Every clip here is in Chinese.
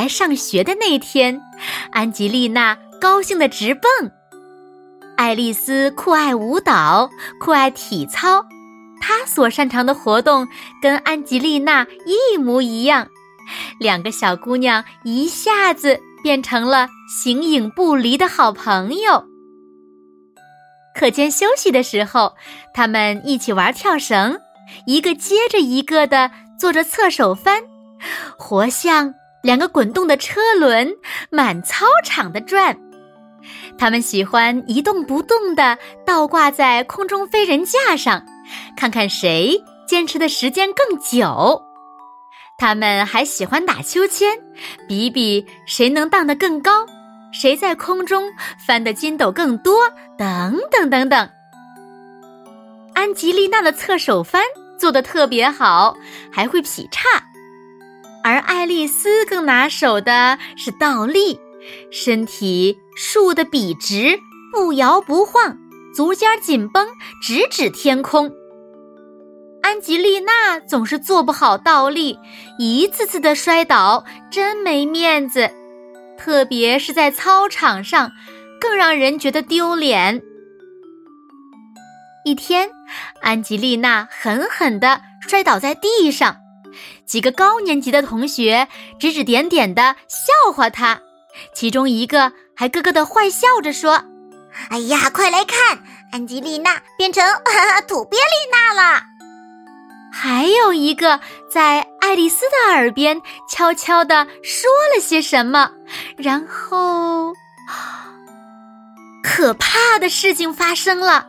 来上学的那天，安吉丽娜高兴的直蹦。爱丽丝酷爱舞蹈，酷爱体操，她所擅长的活动跟安吉丽娜一模一样，两个小姑娘一下子变成了形影不离的好朋友。课间休息的时候，他们一起玩跳绳，一个接着一个的做着侧手翻。活像两个滚动的车轮，满操场的转。他们喜欢一动不动地倒挂在空中飞人架上，看看谁坚持的时间更久。他们还喜欢打秋千，比比谁能荡得更高，谁在空中翻的筋斗更多，等等等等。安吉丽娜的侧手翻做得特别好，还会劈叉。而爱丽丝更拿手的是倒立，身体竖得笔直，不摇不晃，足尖紧绷，直指天空。安吉丽娜总是做不好倒立，一次次的摔倒，真没面子，特别是在操场上，更让人觉得丢脸。一天，安吉丽娜狠狠地摔倒在地上。几个高年级的同学指指点点的笑话他，其中一个还咯咯的坏笑着说：“哎呀，快来看，安吉丽娜变成土鳖丽娜了。”还有一个在爱丽丝的耳边悄悄地说了些什么，然后，可怕的事情发生了，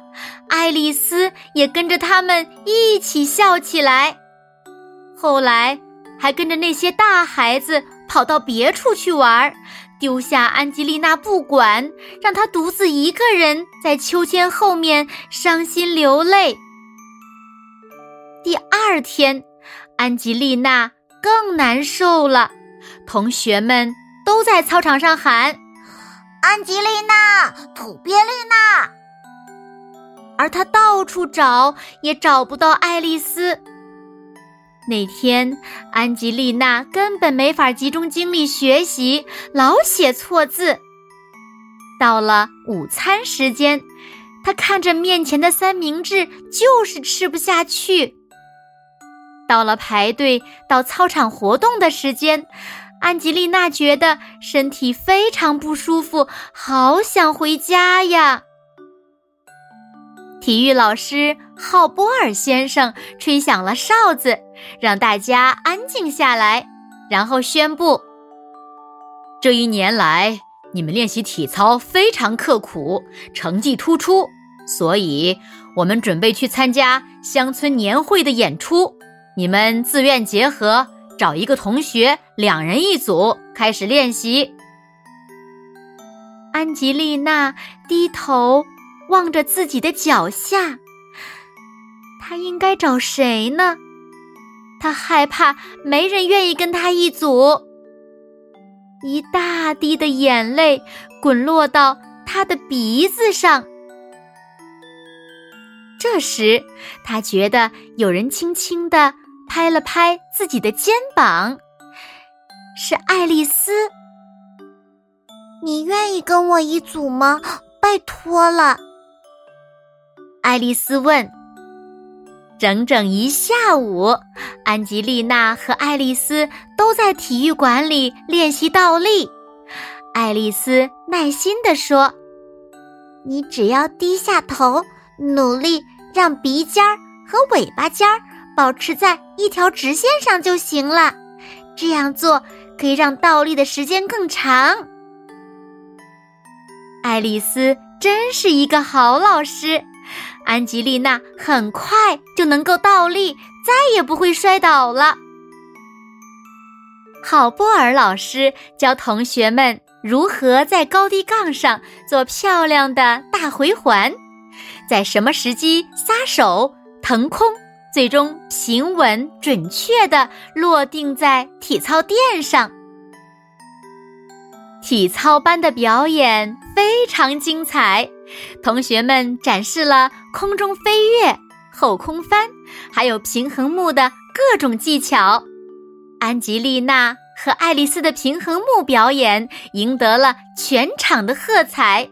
爱丽丝也跟着他们一起笑起来。后来，还跟着那些大孩子跑到别处去玩，丢下安吉丽娜不管，让她独自一个人在秋千后面伤心流泪。第二天，安吉丽娜更难受了，同学们都在操场上喊：“安吉丽娜，土鳖丽娜！”而她到处找，也找不到爱丽丝。那天，安吉丽娜根本没法集中精力学习，老写错字。到了午餐时间，她看着面前的三明治，就是吃不下去。到了排队到操场活动的时间，安吉丽娜觉得身体非常不舒服，好想回家呀。体育老师浩波尔先生吹响了哨子，让大家安静下来，然后宣布：这一年来，你们练习体操非常刻苦，成绩突出，所以我们准备去参加乡村年会的演出。你们自愿结合，找一个同学，两人一组，开始练习。安吉丽娜低头。望着自己的脚下，他应该找谁呢？他害怕没人愿意跟他一组。一大滴的眼泪滚落到他的鼻子上。这时，他觉得有人轻轻的拍了拍自己的肩膀，是爱丽丝。你愿意跟我一组吗？拜托了。爱丽丝问：“整整一下午，安吉丽娜和爱丽丝都在体育馆里练习倒立。”爱丽丝耐心地说：“你只要低下头，努力让鼻尖儿和尾巴尖儿保持在一条直线上就行了。这样做可以让倒立的时间更长。”爱丽丝真是一个好老师。安吉丽娜很快就能够倒立，再也不会摔倒了。郝波尔老师教同学们如何在高低杠上做漂亮的大回环，在什么时机撒手腾空，最终平稳准确地落定在体操垫上。体操班的表演非常精彩，同学们展示了空中飞跃、后空翻，还有平衡木的各种技巧。安吉丽娜和爱丽丝的平衡木表演赢得了全场的喝彩，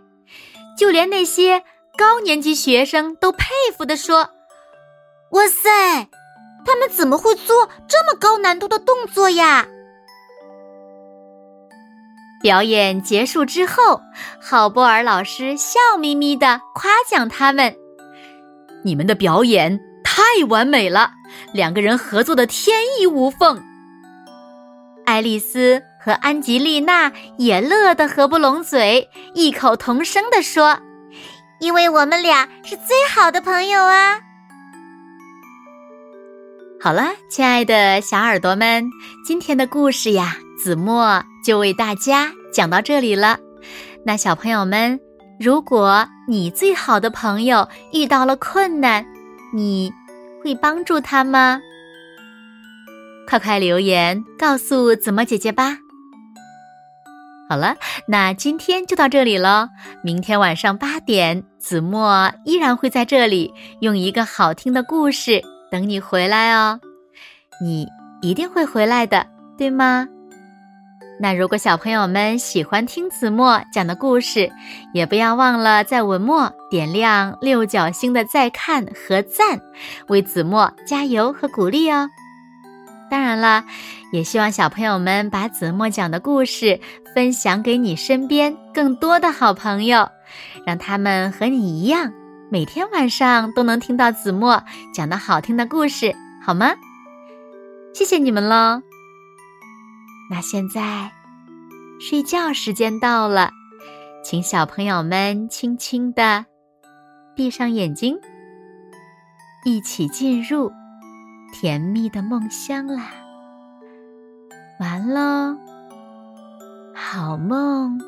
就连那些高年级学生都佩服地说：“哇塞，他们怎么会做这么高难度的动作呀？”表演结束之后，郝波尔老师笑眯眯地夸奖他们：“你们的表演太完美了，两个人合作的天衣无缝。”爱丽丝和安吉丽娜也乐得合不拢嘴，异口同声地说：“因为我们俩是最好的朋友啊！”好了，亲爱的小耳朵们，今天的故事呀，子墨就为大家讲到这里了。那小朋友们，如果你最好的朋友遇到了困难，你会帮助他吗？快快留言告诉子墨姐姐吧！好了，那今天就到这里喽。明天晚上八点，子墨依然会在这里，用一个好听的故事等你回来哦。你一定会回来的，对吗？那如果小朋友们喜欢听子墨讲的故事，也不要忘了在文末点亮六角星的再看和赞，为子墨加油和鼓励哦。当然了，也希望小朋友们把子墨讲的故事分享给你身边更多的好朋友，让他们和你一样，每天晚上都能听到子墨讲的好听的故事，好吗？谢谢你们喽。那现在睡觉时间到了，请小朋友们轻轻的闭上眼睛，一起进入。甜蜜的梦乡啦，完喽，好梦。